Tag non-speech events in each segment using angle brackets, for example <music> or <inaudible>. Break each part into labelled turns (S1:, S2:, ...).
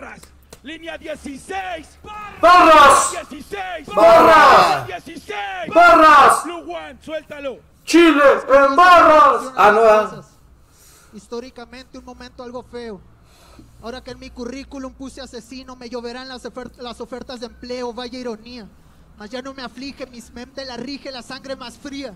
S1: Barras. Línea 16.
S2: ¡Barras!
S1: 16.
S2: ¡Barras!
S1: 16.
S2: ¡Barras!
S1: Blue One, suéltalo.
S2: ¡Chile en barras! Ah, no.
S3: Históricamente un momento algo feo. Ahora que en mi currículum puse asesino, me lloverán las, ofer- las ofertas de empleo, vaya ironía. Mas ya no me aflige, mis mente la rige la sangre más fría.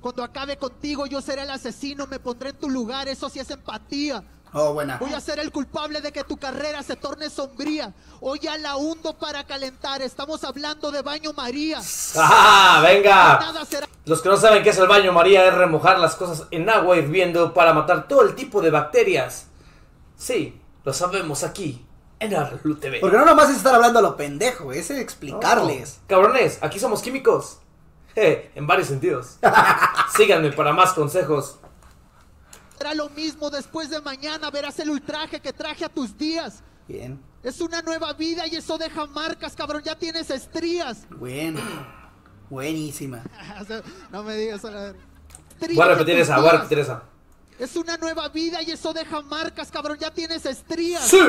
S3: Cuando acabe contigo, yo seré el asesino, me pondré en tu lugar, eso sí es empatía.
S4: Oh, buena.
S3: Voy a ser el culpable de que tu carrera se torne sombría. Hoy ya la hundo para calentar, estamos hablando de baño María. <laughs>
S2: ¡Ah, venga! Los que no saben qué es el baño María es remojar las cosas en agua hirviendo para matar todo el tipo de bacterias. Sí, lo sabemos aquí, en Arlu TV.
S4: Porque no nomás es estar hablando a lo pendejo, es explicarles.
S2: Cabrones, aquí somos químicos. <laughs> Je, en varios sentidos. <laughs> Síganme para más consejos.
S3: Será lo mismo después de mañana, verás el ultraje que traje a tus días.
S4: Bien,
S3: Es una nueva vida y eso deja marcas, cabrón, ya tienes estrías.
S4: bueno. Buenísima. <laughs>
S3: no me digas a la verga.
S2: Voy a repetir
S3: Estrías en
S2: esa,
S3: tus
S2: voy a
S3: días.
S2: repetir esa.
S3: Es una nueva vida y eso deja marcas, cabrón, ya tienes estrías.
S2: ¡Sí! <laughs>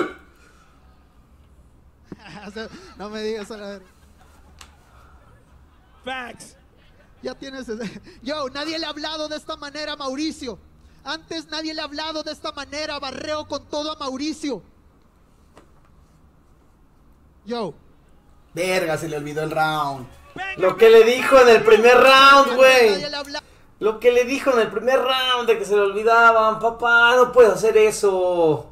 S3: no me digas a la.
S1: Facts.
S3: Ya tienes. <laughs> Yo, nadie le ha hablado de esta manera a Mauricio. Antes nadie le ha hablado de esta manera. Barreo con todo a Mauricio. Yo,
S4: Verga, se le olvidó el round.
S2: Lo que le dijo en el primer round, güey. Lo que le dijo en el primer round de que se le olvidaban, papá, no puedes hacer eso.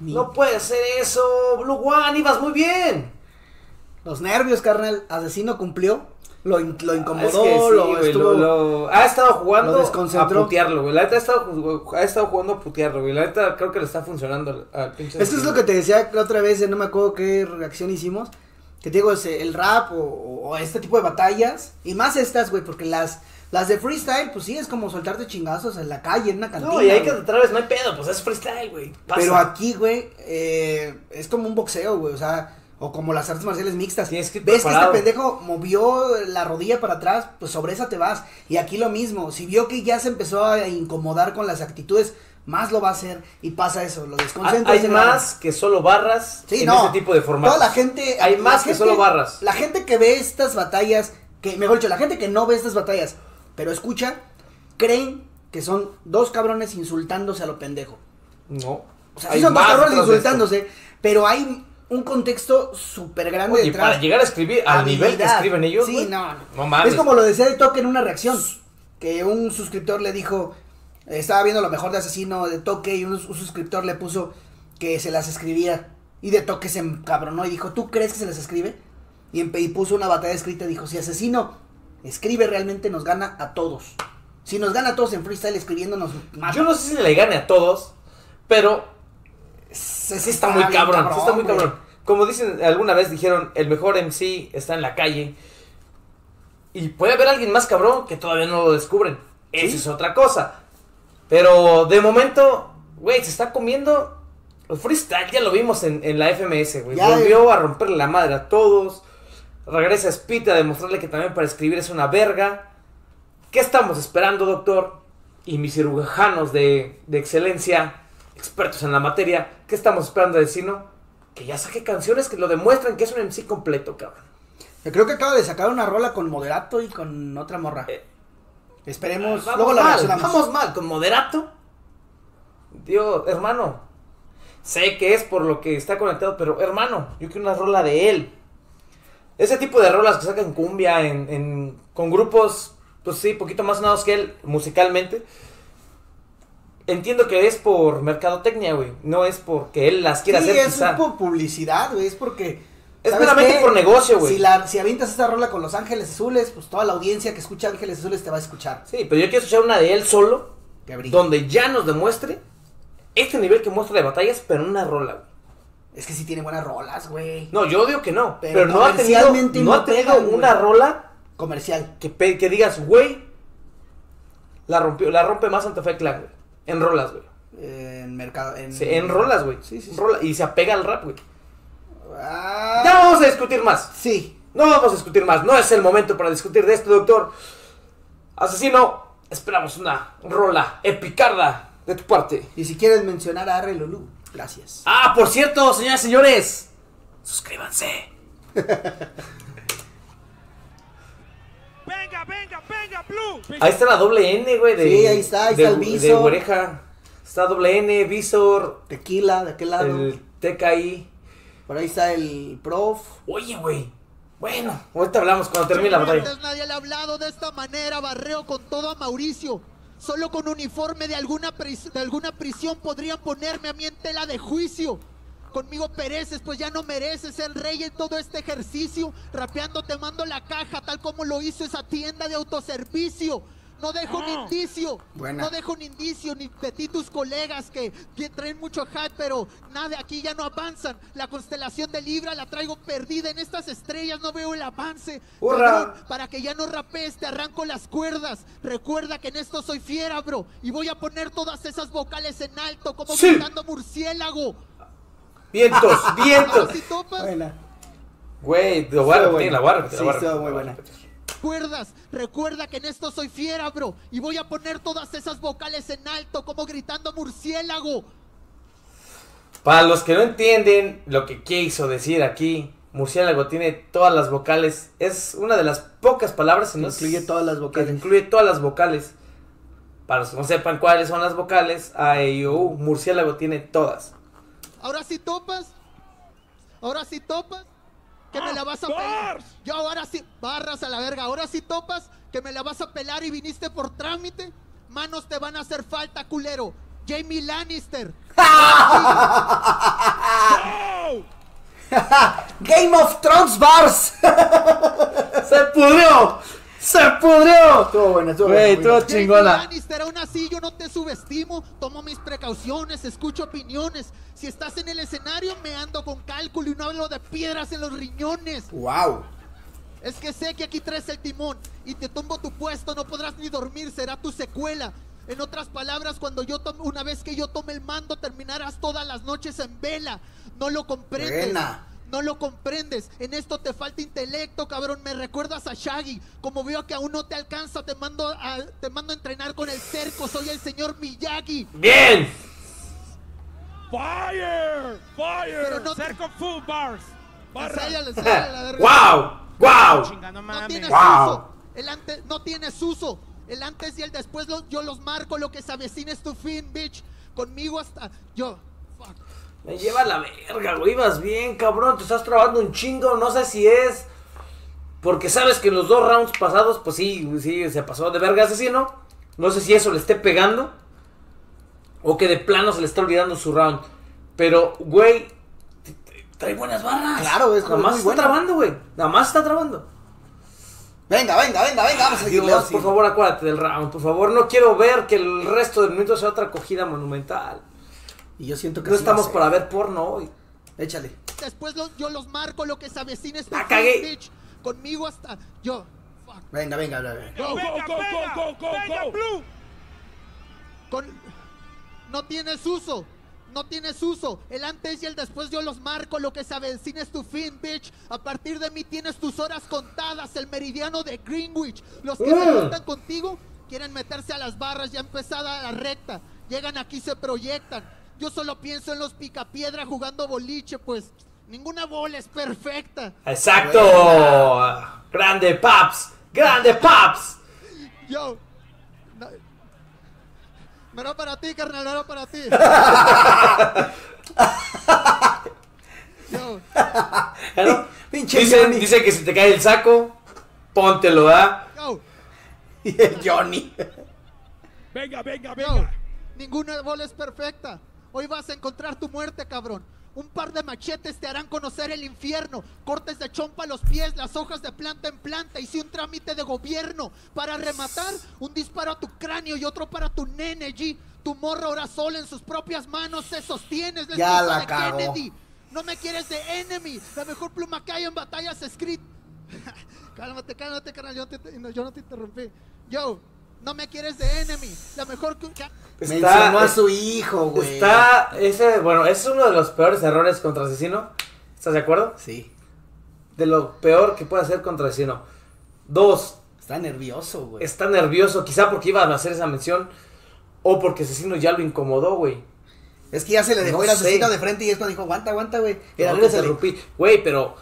S4: Ni-
S2: No puedes hacer eso, Blue One, ibas muy bien.
S4: Los nervios, carnal. Asesino cumplió. Lo, in- lo incomodó,
S2: Es que sí,
S4: lo
S2: güey,
S4: estuvo.
S2: lo- lo- ha estado jugando
S4: lo
S2: a putearlo, güey. La neta ha estado, ha estado jugando a putearlo, güey. La neta creo que le está funcionando al, pinche.
S4: Esto es lo que te decía la otra vez, eh, no me acuerdo qué reacción hicimos. Que te digo, el rap o, o este tipo de batallas. Y más estas, güey, porque las, las de freestyle, pues sí, es como soltarte chingazos en la calle, en una cantina.
S2: No, y hay que otra vez, no hay pedo, pues es freestyle, güey.
S4: Pero aquí, güey, eh, es como un boxeo, güey, o sea, o como las artes marciales mixtas.
S2: Que
S4: Ves que este pendejo movió la rodilla para atrás, pues sobre esa te vas. Y aquí lo mismo, si vio que ya se empezó a incomodar con las actitudes, más lo va a hacer y pasa eso, lo
S2: Hay,
S4: desconcentra.
S2: hay más que solo barras
S4: Sí,
S2: en
S4: no.
S2: ese tipo de formatos.
S4: Toda la gente.
S2: Hay
S4: la
S2: más que solo barras.
S4: La gente que ve estas batallas, que mejor dicho, la gente que no ve estas batallas, pero escucha, creen que son dos cabrones insultándose a lo pendejo.
S2: No.
S4: O sea, sí son dos cabrones insultándose, pero hay un contexto súper grande detrás.
S2: para llegar a escribir al nivel que escriben ellos,
S4: Sí,
S2: güey.
S4: no, no.
S2: No mames.
S4: Es como lo decía de Toque en una reacción. Que un suscriptor le dijo, estaba viendo lo mejor de Asesino de Toque y un, un suscriptor le puso que se las escribía. Y de Toque se encabronó y dijo, ¿tú crees que se las escribe? Y, y puso una batalla escrita y dijo, si Asesino escribe realmente nos gana a todos. Si nos gana a todos en freestyle escribiéndonos más.
S2: Yo no sé si le gane a todos, pero
S4: sí
S2: sí está muy cabrón, sí está muy cabrón. Como dicen, alguna vez dijeron, el mejor MC está en la calle. Y puede haber alguien más cabrón que todavía no lo descubren.
S4: Sí.
S2: es otra cosa. Pero de momento, güey, se está comiendo. El freestyle ya lo vimos en, en la FMS, güey. Volvió a romperle la madre a todos. Regresa Spit a demostrarle que también para escribir es una verga. ¿Qué estamos esperando, doctor? Y mis cirujanos de, de excelencia, expertos en la materia, ¿qué estamos esperando de Sino? Que ya saque canciones que lo demuestran que es un MC completo, cabrón.
S4: Yo creo que acaba de sacar una rola con Moderato y con otra morra.
S2: Eh,
S4: Esperemos.
S2: Vamos
S4: luego la
S2: mal, vamos mal, con moderato. Dios, hermano, sé que es por lo que está conectado, pero hermano, yo quiero una rola de él. Ese tipo de rolas que sacan cumbia en, en- con grupos, pues sí, poquito más sonados que él musicalmente. Entiendo que es por mercadotecnia, güey. No es porque él las quiera
S4: sí,
S2: hacer,
S4: es
S2: quizá.
S4: por publicidad, güey. Es porque.
S2: Es
S4: ¿sabes
S2: meramente por negocio, güey.
S4: Si, la, si avientas esta rola con Los Ángeles Azules, pues toda la audiencia que escucha Ángeles Azules te va a escuchar.
S2: Sí, pero yo quiero escuchar una de él solo,
S4: Que
S2: donde ya nos demuestre este nivel que muestra de batallas, pero en una rola, güey.
S4: Es que sí tiene buenas rolas, güey.
S2: No, yo digo que no.
S4: Pero
S2: Pero, no ha tenido, no
S4: no
S2: ha tenido
S4: pegan,
S2: una
S4: güey.
S2: rola
S4: Comercial.
S2: que, digas, güey, la rompió, la rompe más ante Fe Clan, güey. En rolas, güey.
S4: en mercado. En,
S2: Sí, en rolas, güey.
S4: Sí, sí, sí.
S2: Rola- y se apega al rap, güey.
S4: Ah,
S2: Ya vamos a discutir más.
S4: Sí.
S2: No vamos a discutir más. No es el momento para discutir de esto, doctor. Asesino, esperamos una rola epicarda de tu parte.
S4: Y si quieres mencionar a Arre Lulú. Gracias.
S2: Ah, por cierto, señoras y señores, suscríbanse. <laughs>
S1: Venga, venga, venga, Blue.
S2: Ahí está la doble N, güey. De,
S4: Sí, ahí está, ahí
S2: de,
S4: está el
S2: de
S4: visor.
S2: oreja. Está doble N, visor,
S4: Tequila, de aquel lado.
S2: el TKI.
S4: Por ahí está el prof.
S2: Oye, güey. Bueno, ahorita hablamos cuando termine la batalla.
S3: Antes nadie le ha hablado de esta manera, barreo con todo a Mauricio. Solo con uniforme de alguna, de alguna prisión podrían ponerme a mí en tela de juicio. Conmigo pereces, pues ya no mereces ser rey en todo este ejercicio. Rapeando te mando la caja, tal como lo hizo esa tienda de autoservicio. No dejo un indicio,
S4: Buena.
S3: no dejo un indicio ni de ti tus colegas que, que traen mucho hype, pero nada, aquí ya no avanzan. La constelación de Libra la traigo perdida en estas estrellas, no veo el avance.
S2: ¡Hurra!
S3: Cabrón, para que ya no rapees, te arranco las cuerdas. Recuerda que en esto soy fiera, bro. Y voy a poner todas esas vocales en alto, como
S2: Sí.
S3: gritando murciélago.
S2: Vientos, <laughs> vientos.
S3: si topas,
S4: Buena.
S2: Güey, lo voy a repetir, la voy a repetir,
S4: Sí,
S2: la voy a repetir,
S4: muy buena.
S2: repetir.
S3: cuerdas. Recuerda que en esto soy fiera, bro. Y voy a poner todas esas vocales en alto, como gritando murciélago.
S2: Para los que no entienden lo que quiso decir aquí, murciélago tiene todas las vocales. Es una de las pocas palabras que
S4: Incluye todas las
S2: que
S4: vocales.
S2: incluye todas las vocales. Para los que no sepan cuáles son las vocales, A, E, I, O, U, murciélago tiene todas.
S3: Ahora sí topas. Ahora sí topas. Que me la vas a pelar. Yo ahora sí. Barras a la verga. Ahora sí topas. Que me la vas a pelar y viniste por trámite. Manos te van a hacer falta, culero. Jamie Lannister. <laughs>
S4: Game of Thrones Bars. <laughs>
S2: ¡Se pudrió! ¡Se pudrió!
S4: Estuvo buena, estuvo
S2: Güey,
S4: buena.
S2: estuvo chingona.
S3: Lannister, aún así yo no te subestimo. Tomo mis precauciones, escucho opiniones. Si estás en el escenario, me ando con cálculo y no hablo de piedras en los riñones.
S4: Wow.
S3: Es que sé que aquí traes el timón y te tumbo tu puesto, no podrás ni dormir, será tu secuela. En otras palabras, cuando yo tome, una vez que yo tome el mando, terminarás todas las noches en vela. No lo comprendes.
S4: Buena.
S3: No lo comprendes. En esto te falta intelecto, cabrón. Me recuerdas a Shaggy. Como veo que aún no te alcanza, te mando a, te mando a entrenar con el cerco. Soy el señor Miyagi.
S2: ¡Bien!
S1: Fire! Fire!
S3: Pero no te-
S1: Cerco full bars.
S2: ¡Wow! ¡Wow! <laughs>
S1: Chinga, no
S3: tienes
S2: Wow.
S3: uso. El antes, no tienes uso. El antes y el después lo- yo los marco. Lo que se avecina es tu fin, bitch. Conmigo hasta. Yo.
S2: Me lleva la verga, güey. Ibas bien, cabrón. Te estás trabando un chingo. No sé si es. Porque sabes que en los dos rounds pasados, pues sí, sí, se pasó de verga asesino. No sé si eso le esté pegando. O que de plano se le está olvidando su round. Pero, güey, trae buenas barras.
S4: Claro, es
S2: Nada más está trabando, güey. Nada más está trabando.
S4: Venga, venga, venga, venga. Vamos a seguirle.
S2: Por favor, acuérdate del round. Por favor, no quiero ver que el resto del minuto sea otra cogida monumental.
S4: Y yo siento que
S2: No
S4: sí
S2: estamos para ver porno hoy.
S4: Échale.
S3: Después lo- yo los marco. Lo que se avecina es tu
S2: La
S3: fin,
S2: cagué.
S3: bitch. Conmigo hasta. Yo. Fuck.
S4: Venga, venga, venga. venga.
S1: Go, Venga, go, go, venga, go, go, venga, go. Blue.
S3: Con... No tienes uso. No tienes uso. El antes y el después yo los marco. Lo que se avecina es tu fin, bitch. A partir de mí tienes tus horas contadas. El meridiano de Greenwich. Los que se
S2: Mm.
S3: juntan contigo quieren meterse a las barras ya empezada la recta. Llegan aquí, se proyectan. Yo solo pienso en los picapiedra jugando boliche, pues ninguna bola es perfecta.
S2: Exacto. Grande Paps. Grande Paps.
S3: Yo. No, no era para ti, carnal, no era para ti. <laughs> Yo.
S2: Dice, que si te cae el saco, póntelo, ¿ah?
S3: Yo. <laughs>
S4: Y el Johnny.
S1: Venga, venga,
S3: Yo,
S1: venga.
S3: ninguna bola es perfecta. Hoy vas a encontrar tu muerte, cabrón. Un par de machetes te harán conocer el infierno. Cortes de chompa a los pies, las hojas de planta en planta. Hice un trámite de gobierno. Para rematar, un disparo a tu cráneo y otro para tu nene, G. Tu morro ahora sola en sus propias manos se sostiene. Es la
S4: Ya la
S3: de
S4: cagó.
S3: Kennedy. No me quieres de enemy. La mejor pluma que hay en batallas escrita. <laughs> cálmate, cálmate, carnal. Yo, no te- yo no te interrumpí. Yo, no me quieres de enemy. La mejor que.
S4: Mencionó a su hijo, güey.
S2: Está, ese, bueno, ese es uno de los peores errores contra asesino. ¿Estás de acuerdo?
S4: Sí.
S2: De lo peor que puede hacer contra asesino. Dos,
S4: Está nervioso, güey.
S2: está nervioso, quizá porque iba a hacer esa mención. O porque asesino ya lo incomodó, güey.
S4: Es que ya se le dejó
S2: No
S4: el asesino
S2: sé.
S4: de frente y es cuando dijo, aguanta, aguanta, güey. Era,
S2: No, interrumpí. Güey, pero.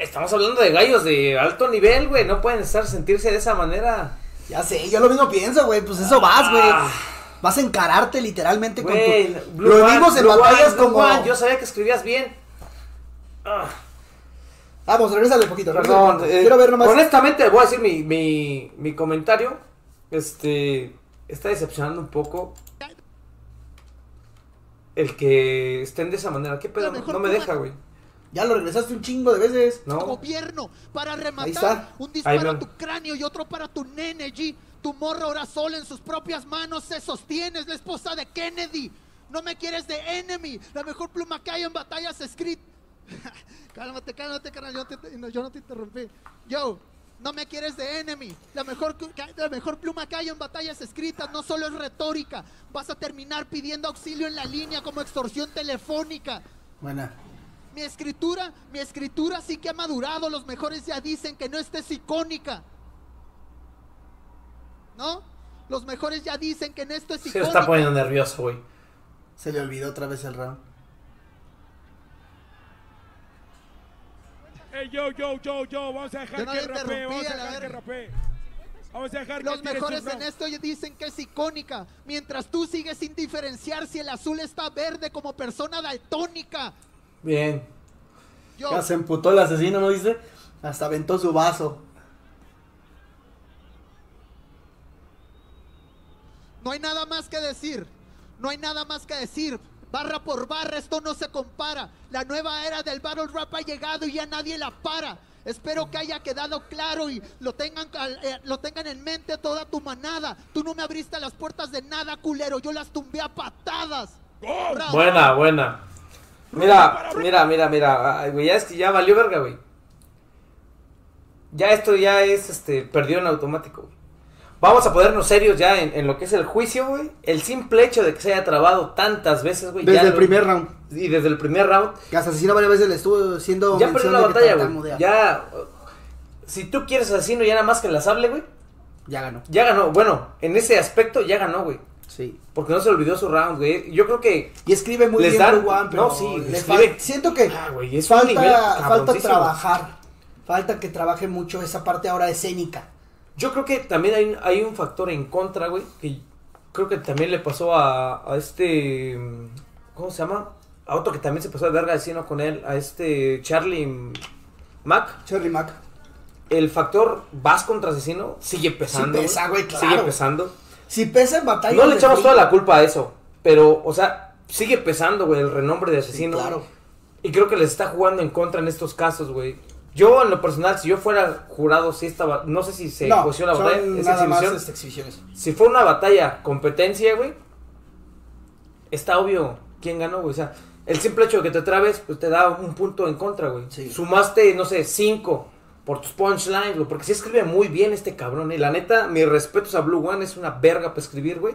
S2: estamos hablando de gallos de alto nivel, güey. No pueden estar sentirse de esa manera.
S4: Ya sé, yo lo mismo pienso, güey. Pues eso vas, güey.
S2: Ah.
S4: Vas a encararte literalmente
S2: Güey,
S4: con tu.
S2: Blue
S4: lo
S2: One,
S4: vimos en
S2: Blue
S4: batallas
S2: One, Blue
S4: como.
S2: One, Yo sabía que escribías bien. Ah,
S4: Vamos, regrésale un poquito.
S2: perdón. eh,
S4: Quiero ver nomás.
S2: Honestamente, voy a decir mi, mi, mi comentario. Este. Está decepcionando un poco. El que estén de esa manera. ¿Qué pedo? No me deja, güey.
S4: Ya lo regresaste un chingo de veces.
S2: No.
S3: gobierno para
S4: Ahí
S3: rematar
S4: está.
S3: un disparo a tu cráneo y otro para tu nene G. Tu morra ahora sola en sus propias manos se sostiene, es la esposa de Kennedy. No me quieres de enemy, la mejor pluma que hay en batallas escritas. <laughs> cálmate, cálmate, carnal, yo, te- no, yo no te interrumpí. Yo, no me quieres de enemy. La mejor, la mejor pluma que hay en batallas escritas no solo es retórica. Vas a terminar pidiendo auxilio en la línea como extorsión telefónica.
S4: Buena.
S3: Mi escritura, mi escritura sí que ha madurado. Los mejores ya dicen que no estés icónica. ¿No? Los mejores ya dicen que no esto es
S2: Se
S3: icónica.
S2: está poniendo nervioso, güey.
S4: Se le olvidó otra vez el round.
S1: Hey, yo, yo, yo, yo. Vamos a dejar
S3: Yo no
S1: que rapee. Vamos a dejar que rapee. Vamos a dejar que
S3: Los mejores en esto ya dicen que es icónica. Mientras tú sigues sin diferenciar si el azul está verde como persona daltónica.
S2: Bien.
S3: Yo,
S4: Ya se emputó el asesino, ¿no dice? Hasta aventó su vaso.
S3: No hay nada más que decir. No hay nada más que decir. Barra por barra, esto no se compara. La nueva era del battle rap ha llegado y ya nadie la para. Espero que haya quedado claro y lo tengan, eh, lo tengan en mente toda tu manada. Tú no me abriste las puertas de nada, culero. Yo las tumbé a patadas.
S2: Buena, buena. Mira, mira, mira, mira. Ay, güey, ya es que ya valió verga, güey. Ya esto ya es, este, perdió en automático, güey. Vamos a ponernos serios ya en, en lo que es el juicio, güey. El simple hecho de que se haya trabado tantas veces, güey.
S4: Desde
S2: ya
S4: el
S2: lo-
S4: primer round.
S2: Y desde el primer round.
S4: Que hasta asesino varias veces le estuvo siendo.
S2: Ya perdió la batalla, güey. Ya. uh, Si tú quieres asesino ya nada más que las hable, güey.
S4: Ya ganó.
S2: Ya ganó. Bueno, en ese aspecto ya ganó, güey.
S4: Sí.
S2: Porque no se olvidó su round, güey. Yo creo que.
S4: Y escribe muy
S2: Les
S4: bien
S2: dan-
S4: pero
S2: no, sí, escribe-
S4: siento que
S2: Ah, güey, es un
S4: falta,
S2: nivel
S4: falta trabajar. Falta que trabaje mucho esa parte ahora escénica.
S2: Yo creo que también hay, hay un factor en contra, güey, que creo que también le pasó a, a este, ¿cómo se llama? A otro que también se pasó de verga diciendo con él, a este Charlie Mac.
S4: Cherry Mac.
S2: El factor vas contra asesino sigue pesando.
S4: Sí pesa, güey, claro.
S2: Sigue pesando.
S4: Si pesa en batalla.
S2: No le echamos toda la culpa a eso, pero, o sea, sigue pesando, güey, el renombre de asesino.
S4: claro.
S2: Y creo que les está jugando en contra en estos casos, güey. Yo, en lo personal, si yo fuera jurado, sí estaba, no sé si se
S4: no,
S2: coció la batalla, esa
S4: nada más
S2: exhibición.
S4: este, exhibiciones.
S2: Si fue una batalla competencia, güey, está obvio quién ganó, güey. O sea, el simple hecho de que te trabes, pues te da un punto en contra, güey.
S4: Sí.
S2: Sumaste, no sé, cinco por tus punchlines, güey. Porque sí escribe muy bien este cabrón. Y la neta, mis respetos a Blue One, es una verga para escribir, güey.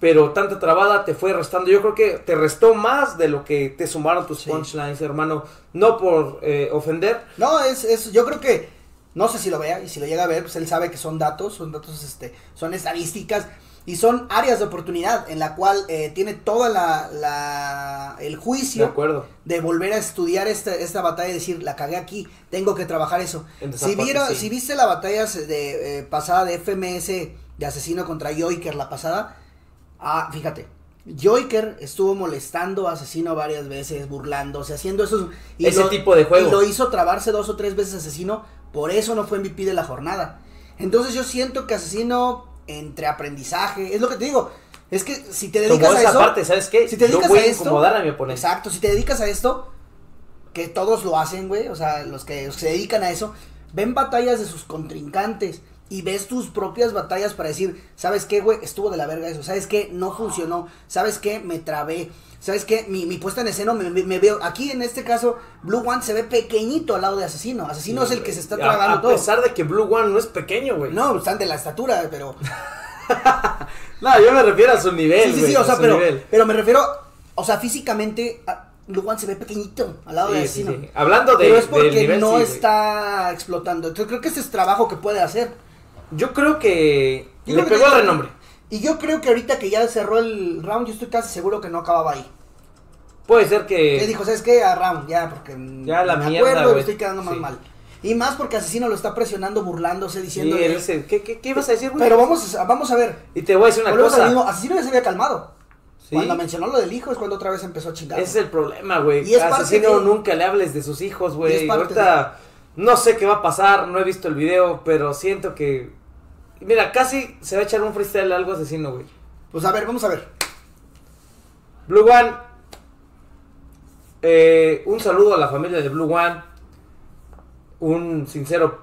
S2: Pero tanta trabada te fue restando. Yo creo que te restó más de lo que te sumaron tus
S4: Sí.
S2: punchlines, hermano. No por eh, ofender.
S4: No, es, es, yo creo que, no sé si lo vea, y si lo llega a ver, pues él sabe que son datos, son datos, este, son estadísticas, y son áreas de oportunidad en la cual eh, tiene toda la, la, el
S2: De
S4: juicio
S2: acuerdo.
S4: de volver a estudiar esta, esta batalla y decir, la cagué aquí, tengo que trabajar eso. Si,
S2: sí.
S4: si viste la batalla de, eh, pasada de FMS de asesino contra Joiker, la pasada, ah, fíjate, Joiker estuvo molestando a asesino varias veces, burlándose, haciendo esos... y
S2: Ese tipo de juego.
S4: Y lo hizo trabarse dos o tres veces asesino, por eso no fue MVP de la jornada. Entonces yo siento que asesino entre aprendizaje, es lo que te digo, es que si te dedicas a
S2: esa
S4: eso,
S2: parte, ¿sabes qué?
S4: si te dedicas
S2: voy
S4: a
S2: a
S4: esto,
S2: incomodar a mi oponente.
S4: Exacto, si te dedicas a esto, que todos lo hacen, güey, o sea, los que, los que se dedican a eso, ven batallas de sus contrincantes y ves tus propias batallas para decir, ¿sabes qué, güey? Estuvo de la verga eso, ¿sabes qué? No funcionó, ¿sabes qué? Me trabé, ¿sabes qué? Mi, mi puesta en escena me, me- me veo, aquí en este caso, Blue One se ve pequeñito al lado de Asesino, Asesino es el que se está
S2: A-
S4: tragando
S2: a,
S4: todo.
S2: pesar de que Blue One no es pequeño, güey.
S4: No, están de la estatura, pero... <laughs>
S2: No, yo me refiero a su nivel,
S4: Sí, sí, sí, o
S2: a
S4: sea, pero,
S2: nivel.
S4: pero me refiero, o sea, físicamente, a- Blue One se ve pequeñito al lado de
S2: Sí,
S4: Asesino.
S2: sí. Hablando de,
S4: Pero es porque
S2: nivel,
S4: no está explotando. Entonces creo que ese es trabajo que puede hacer.
S2: Yo creo que
S4: Yo
S2: le
S4: creo
S2: pegó el renombre.
S4: Y yo creo que ahorita que ya cerró el round, yo estoy casi seguro que no acababa ahí.
S2: Puede ser que.
S4: Que dijo, ¿sabes qué? A round, ya, porque
S2: Ya la
S4: me
S2: mierda,
S4: acuerdo me estoy quedando más
S2: Sí.
S4: mal. Y más porque Asesino lo está presionando, burlándose, diciendo...
S2: ¿qué, qué, qué ibas a decir, güey?
S4: Pero vamos a, vamos a ver.
S2: Y te voy a decir una cosa.
S4: mismo, Asesino ya se había calmado.
S2: Sí.
S4: Cuando mencionó lo del hijo es cuando otra vez empezó a chingar.
S2: Ese es el problema, güey.
S4: Y es parte
S2: Asesino,
S4: de-
S2: nunca le hables de sus hijos, güey. Ahorita no sé qué va a pasar, no he visto el video, pero siento que. Mira, casi se va a echar un freestyle algo asesino, güey.
S4: Pues a ver, vamos a ver.
S2: Blue One. eh, un saludo a la familia de Blue One. Un sincero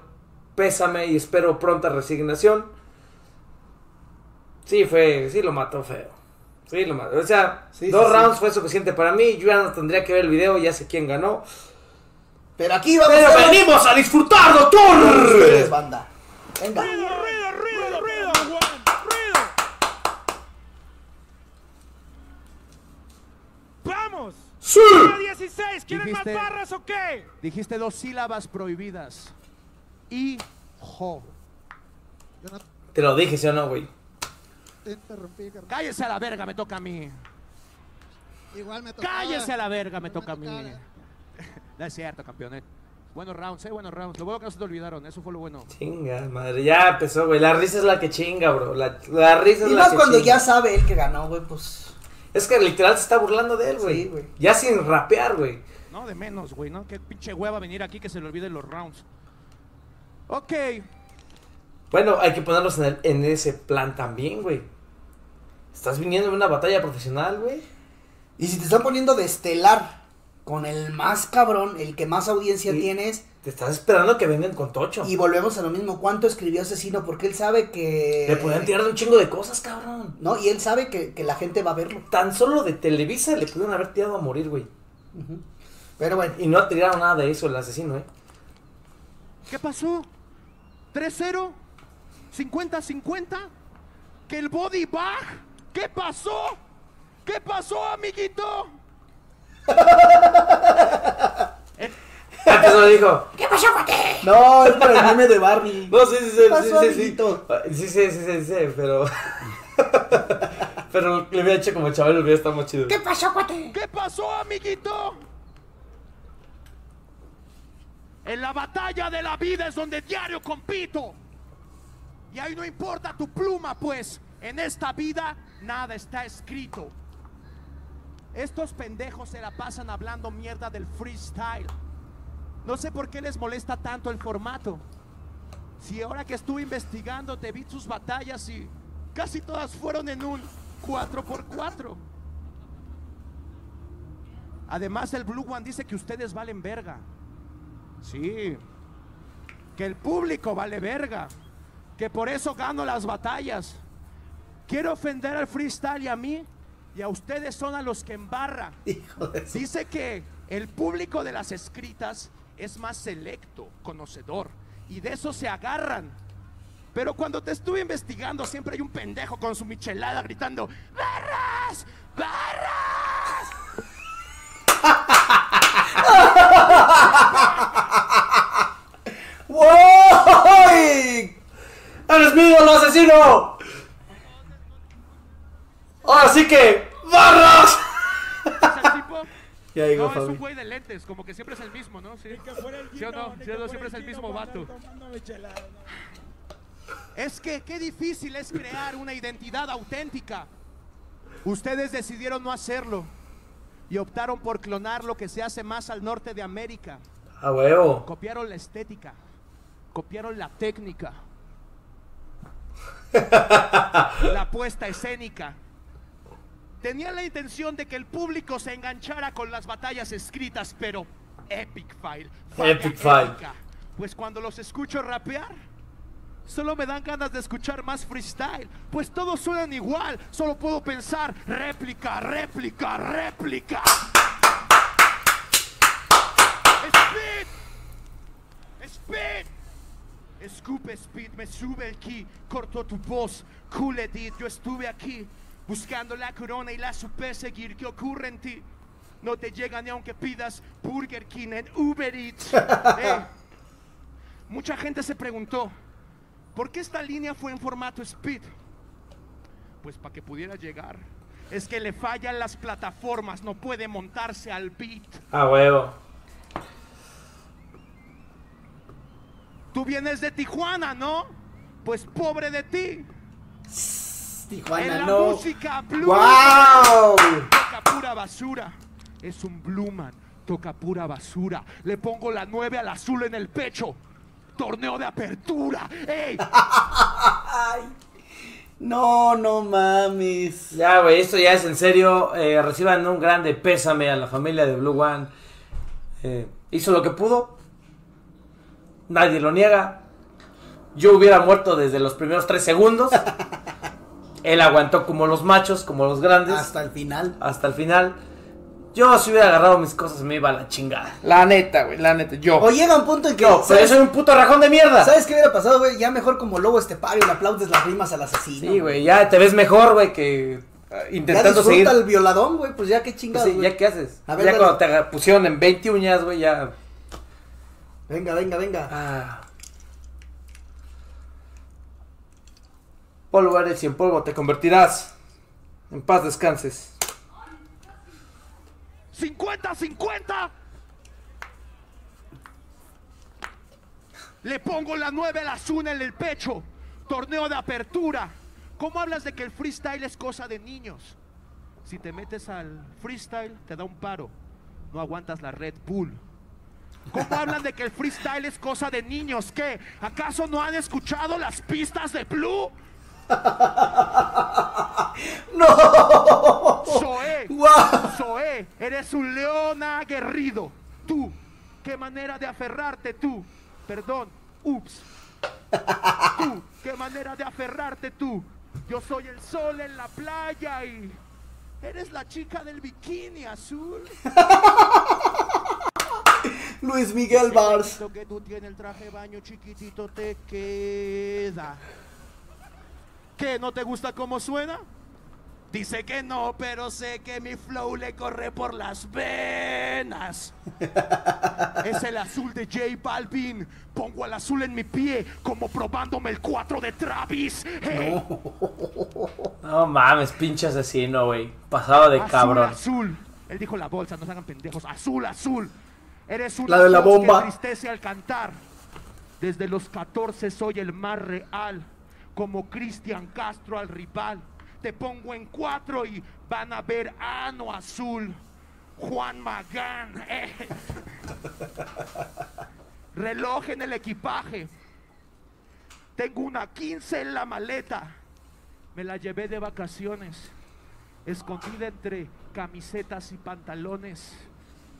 S2: pésame y espero pronta resignación. Sí, fue. Sí, lo mató feo. Sí, lo mató. O sea,
S4: Sí,
S2: dos
S4: sí, sí.
S2: rounds fue suficiente para mí. Yo ya no tendría que ver el video, ya sé quién ganó.
S4: Pero aquí vamos
S2: Pero
S4: a
S2: venimos a disfrutar,
S4: con ustedes,
S2: doctor.
S4: banda. Venga.
S1: Vamos.
S2: Sí.
S1: Día 16, ¿quieren más
S5: Dijiste-
S1: barras o qué?
S5: Dijiste dos sílabas prohibidas. Hijo.
S3: Yo no
S2: Te lo dije, ¿sí o no, güey?
S3: te interrumpí, carnal.
S5: Cállese a la verga, me toca a mí.
S3: Igual me tocaba.
S5: Cállese a la verga, me toca a mí. No es cierto, campeón. eh. Buenos rounds, eh, buenos rounds. Lo bueno que no se te olvidaron, eso fue lo bueno.
S2: Chinga, madre. Ya empezó, güey. La risa es la que chinga, bro. La, la risa es
S4: Y
S2: la
S4: más
S2: que
S4: cuando
S2: chinga.
S4: ya sabe él que ganó, güey, pues.
S2: Es que literal se está burlando de él, güey.
S4: Sí,
S2: ya sin rapear, güey.
S5: No, de menos, güey, ¿no? Qué pinche hueva venir aquí que se le olviden los rounds. Ok.
S2: Bueno, hay que ponernos en, el- en ese plan también, güey. Estás viniendo de una batalla profesional, güey.
S4: Y si te están poniendo de estelar con el más cabrón, el que más audiencia
S2: Sí.
S4: tienes,
S2: Te estás esperando que vengan con Tocho.
S4: y volvemos a lo mismo, ¿cuánto escribió Asesino? Porque él sabe que...
S2: Le pueden tirar de un chingo de cosas, cabrón.
S4: No, y él sabe que, que la gente va a verlo.
S2: Tan solo de Televisa le pudieron haber tirado a morir, güey.
S4: Pero bueno,
S2: Y no tiraron nada de eso el asesino, ¿eh?
S5: ¿Qué pasó? ¿3-0? ¿50-50? ¿Que el body bag? ¿Qué pasó? ¿Qué pasó, amiguito? <laughs>
S2: Antes lo dijo.
S4: no, es para el meme de Barney. <laughs>
S2: No, sí, sí, sí,
S4: pasó,
S2: sí, sí, sí.
S4: amiguito?
S2: Sí, sí, sí, sí, sí, pero. <laughs> pero le hubiera hecho como chaval, hubiera estado más chido.
S4: ¿Qué pasó, cuate?
S5: ¿Qué pasó, amiguito? En la batalla de la vida es donde diario compito. Y ahí no importa tu pluma, pues. En esta vida nada está escrito. Estos pendejos se la pasan hablando mierda del freestyle. No sé por qué les molesta tanto el formato. Si ahora que estuve investigando te vi sus batallas y casi todas fueron en un 4x4. Además, el Blue One dice que ustedes valen verga. Sí. Que el público vale verga. Que por eso gano las batallas. Quiero ofender al freestyle y a mí. Y a ustedes son a los que embarra. <laughs>
S4: Hijo de su...
S5: Dice que el público de las escritas es más selecto, conocedor. Y de eso se agarran. Pero cuando te estuve investigando, siempre hay un pendejo con su michelada gritando: ¡Barras! ¡Barras! <laughs>
S4: ¡Wow!
S2: ¡Eres mi ídolo, asesino! Ahora sí que. ¡Barras!
S5: ¿Es?
S2: Ya digo,
S5: No, es
S2: Fabi.
S5: un güey de lentes, como que siempre es el mismo, ¿no? Sí.
S1: Que fuera el
S5: ¿Sí o no?
S1: Gino,
S5: ¿Sí o no? Siempre es el
S1: Gino
S5: mismo vato.
S1: tomando michelada, ¿no?
S5: Es que qué difícil es crear una identidad auténtica. Ustedes decidieron no hacerlo y optaron por clonar lo que se hace más al norte de América.
S2: A huevo.
S5: Copiaron la estética, copiaron la técnica, la puesta escénica. Tenían la intención de que el público se enganchara con las batallas escritas, pero Epic File.
S2: Epic File.
S5: Pues cuando los escucho rapear, solo me dan ganas de escuchar más freestyle. Pues todos suenan igual, solo puedo pensar réplica, réplica, réplica. Speed, speed. Escupe speed, me sube el ki, cortó tu voz, cool edit, yo estuve aquí, buscando la corona y la supe seguir, ¿qué ocurre en ti? No te llega ni aunque pidas Burger King en Uber Eats. <laughs> Eh, mucha gente se preguntó, ¿por qué esta línea fue en formato speed? Pues para que pudiera llegar. Es que le fallan las plataformas, no puede montarse al beat.
S2: A huevo.
S5: Tú vienes de Tijuana, ¿no? Pues pobre de ti.
S4: Tijuana,
S5: en la
S4: no.
S5: música blues.
S4: ¡Wow!
S5: Toca pura basura. Es un blueman. Toca pura basura. Le pongo la 9 al azul en el pecho. Torneo de apertura. ¡Ey! <laughs>
S4: No, no mames.
S2: Ya, güey, esto ya es en serio. Eh, reciban un grande pésame a la familia de Blue One. Eh, hizo lo que pudo. Nadie lo niega. Yo hubiera muerto desde los primeros tres segundos. <laughs> Él aguantó como los machos, como los grandes, hasta,
S4: Hasta el final.
S2: el final. Yo si hubiera agarrado mis cosas me iba a la chingada. La neta, güey, la neta. Yo.
S4: O llega un punto en que.
S2: yo, pero yo
S4: ¿sabes,
S2: soy un puto rajón de mierda.
S4: ¿Sabes qué hubiera pasado, güey? Ya mejor como lobo estepario le aplaudes las rimas al asesino.
S2: Sí, güey, ya te ves mejor, güey, que
S4: Ya
S2: intentando
S4: disfruta
S2: seguir.
S4: el violadón, güey. Pues ya qué chingados,
S2: Sí,
S4: güey.
S2: ya qué haces.
S4: A ver,
S2: ya
S4: dale.
S2: cuando te pusieron en 20 uñas, güey, ya.
S4: Venga, venga, venga.
S2: Ah. Polvo eres y en polvo te convertirás. En paz descanses.
S5: 50-50. Le pongo la 9 al azul en el pecho. Torneo de apertura. ¿Cómo hablas de que el freestyle es cosa de niños? Si te metes al freestyle, te da un paro. No aguantas la Red Bull. ¿Cómo hablan de que el freestyle es cosa de niños? ¿Qué? ¿Acaso no han escuchado las pistas de Blue? <laughs>
S4: ¡No!
S5: Zoé. Zoé, eres un león aguerrido. Tú, qué manera de aferrarte tú. Perdón, ups. Tú, qué manera de aferrarte tú. Yo soy el sol en la playa y eres la chica del bikini azul. <laughs>
S4: Luis Miguel Bars.
S5: Lo que tú tienes el traje de baño chiquitito te queda. ¿Qué? ¿No te gusta cómo suena? Dice que no, pero sé que mi flow le corre por las venas. <laughs> es el azul de J Balvin. Pongo el azul en mi pie, como probándome el 4 de Travis. Hey,
S2: No mames, pinche asesino, güey. Pasado de
S5: azul,
S2: cabrón.
S5: azul. Él dijo la bolsa, no se hagan pendejos. Azul, azul. Eres una
S4: La de la bomba.
S5: que al cantar. Desde los 14 soy el más real. Como Cristian Castro al rival. Te pongo en cuatro y van a ver ano azul. Juan Magán. eh. <laughs> Reloj en el equipaje. Tengo una 15 en la maleta. Me la llevé de vacaciones. Escondida entre camisetas y pantalones.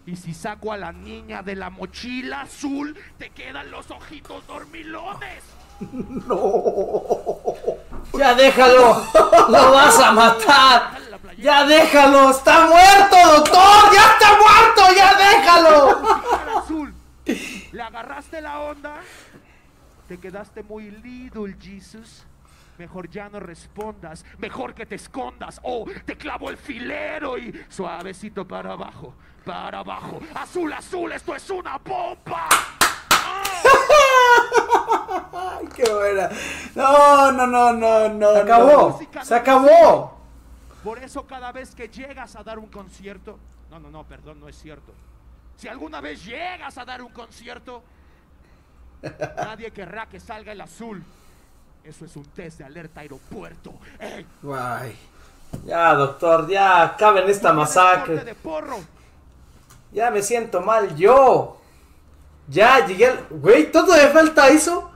S5: Y si saco a la niña de la mochila azul, te quedan los ojitos dormilones. <laughs>
S2: Ya déjalo. Lo vas a matar. Ya déjalo. Está muerto, doctor. Ya está muerto. Ya déjalo.
S5: Le agarraste la onda. Te quedaste muy little, Jesus. Mejor ya no respondas. Mejor que te escondas. O te clavo el filero y suavecito para abajo. Para abajo. Azul, azul. Esto es una bomba.
S4: Ay, qué buena. No, no, no, no, no.
S2: Se acabó. Se acabó.
S5: Por eso cada vez que llegas a dar un concierto, no, no, no, perdón, no es cierto. Si alguna vez llegas a dar un concierto, <laughs> nadie querrá que salga el azul. Eso es un test de alerta aeropuerto. ¡Ey!
S4: Guay.
S2: Ya, doctor. Ya acaben esta masacre.
S5: de porro.
S2: Ya me siento mal yo. Ya llegué al... Güey, ¿todo le falta eso?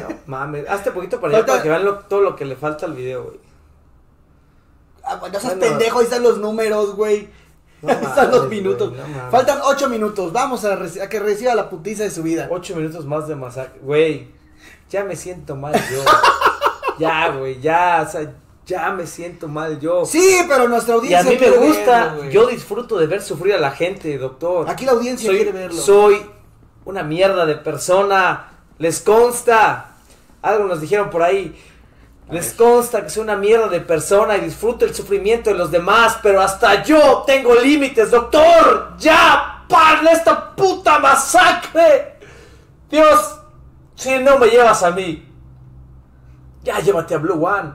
S2: No mames. Hazte poquito para allá para que vean lo- todo lo que le falta al video, güey.
S4: Ah, no seas
S2: Bueno.
S4: pendejo, ahí están los números, güey.
S2: No <laughs>
S4: ahí están los minutos.
S2: güey, no mames.
S4: Faltan ocho minutos. Vamos a, que reciba la putiza de su vida.
S2: Ocho minutos más de masacre. Güey, ya me siento mal yo. <laughs> ya, güey, ya, o sea, ya me siento mal yo.
S4: Sí, pero nuestra
S2: y a
S4: audiencia
S2: mí me gusta,
S4: verlo,
S2: yo disfruto de ver sufrir a la gente, doctor.
S4: Aquí la audiencia
S2: soy,
S4: quiere verlo.
S2: Soy una mierda de persona. Les consta. Algo nos dijeron por ahí. Les consta que soy una mierda de persona y disfruto el sufrimiento de los demás, pero hasta yo tengo límites, doctor. Ya, paren esta puta masacre. Dios, si no me llevas a mí, Ya llévate a Blue One.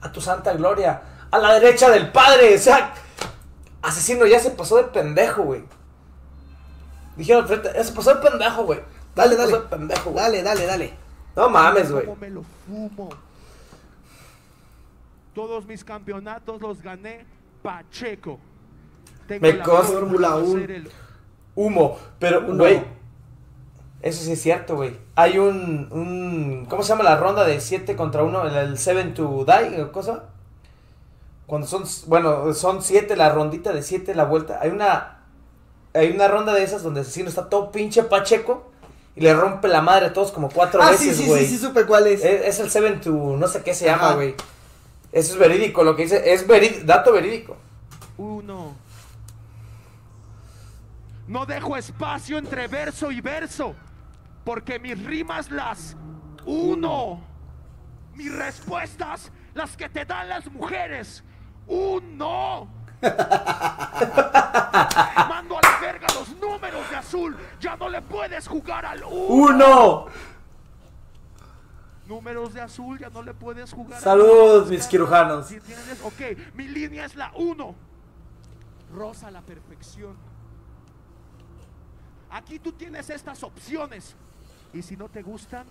S2: A tu santa gloria. A la derecha del padre. O sea, asesino ya se pasó de pendejo, güey. Dijeron, ya se pasó de pendejo, güey.
S4: Dale, dale.
S2: de pendejo.
S4: Dale, dale, dale.
S2: No mames, güey.
S5: ¿Cómo me lo fumo? Todos mis campeonatos los gané Pacheco. Tengo
S2: Me
S5: la
S2: consta.
S4: Fórmula
S5: de
S4: uno.
S5: ser el-
S2: Humo. Pero, güey. Eso sí es cierto, güey. Hay un, un. ¿Cómo se llama la ronda de 7 contra 1? El, el 7 to die, ¿o cosa? Cuando son. Bueno, son 7, la rondita de 7, la vuelta. Hay una. Hay una ronda de esas donde el asesino está todo pinche pacheco. Y le rompe la madre a todos como cuatro
S4: Ah, sí,
S2: veces,
S4: sí,
S2: güey.
S4: sí, sí, supe cuál es.
S2: Es, es el 7 to. No sé qué se llama, güey. Eso es verídico, lo que dice. Es verí- dato verídico.
S5: Uno. No dejo espacio entre verso y verso, porque mis rimas las uno. Mis respuestas, las que te dan las mujeres, uno. <laughs> Mando a la verga los números de azul. Ya no le puedes jugar al uno.
S2: ¡Uno!
S5: Números de azul, ya no le puedes jugar. al
S2: Saludos,
S5: uno.
S2: mis quirujanos.
S5: ¿Sí entiendes? Ok, mi línea es la 1. Rosa a la perfección. Aquí tú tienes estas opciones. Y si no te gustan,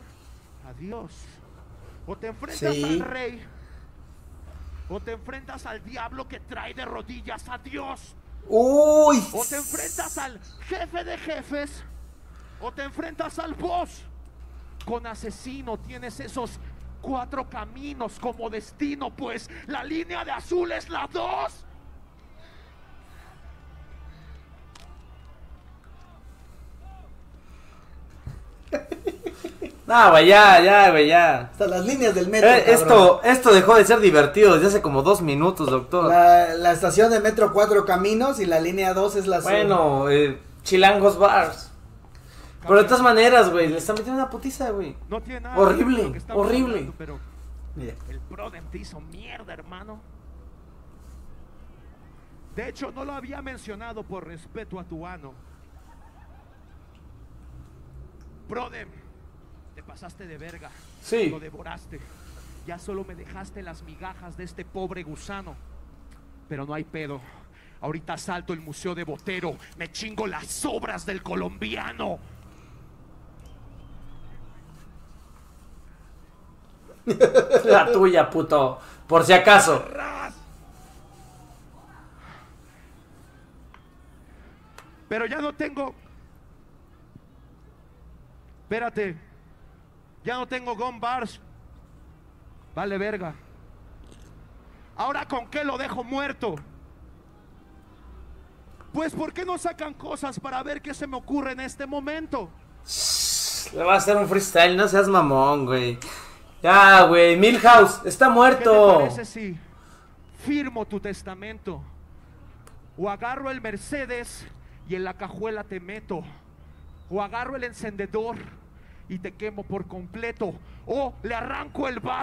S5: adiós. O te enfrentas
S4: Sí.
S5: al rey. O te enfrentas al diablo que trae de rodillas a Dios. O te enfrentas al jefe de jefes. O te enfrentas al boss. Con asesino tienes esos cuatro caminos como destino, pues la línea de azul es la 2.
S2: No, güey, ya, ya, güey, ya.
S4: Hasta las líneas del metro.
S2: Eh, esto, esto dejó de ser divertido desde hace como dos minutos, doctor.
S4: La, la estación de metro cuatro caminos y la línea 2 es la.
S2: Bueno, eh, Chilangos Bars. Pero de todas maneras, güey, le están metiendo una putiza, güey.
S5: No tiene nada
S2: Horrible, horrible.
S5: hablando, pero
S4: Mira.
S5: el Prodem te hizo mierda, hermano. De hecho, no lo había mencionado por respeto a tu ano. Prodem, pasaste de verga.
S2: Sí.
S5: Lo devoraste. Ya solo me dejaste las migajas de este pobre gusano. Pero no hay pedo. Ahorita asalto el Museo de Botero. Me chingo las obras del colombiano. <laughs>
S2: La tuya, puto. Por si acaso.
S5: Pero ya no tengo. Espérate. Ya no tengo gun bars. Vale, verga. Ahora, ¿con qué lo dejo muerto? Pues, ¿por qué no sacan cosas para ver qué se me ocurre en este momento?
S2: Le va a hacer un freestyle, no seas mamón, güey. Ya, güey, Milhouse, está
S5: ¿Qué te
S2: muerto.
S5: parece si firmo tu testamento? O agarro el Mercedes y en la cajuela te meto. O agarro el encendedor y te quemo por completo. O le arranco el vaso.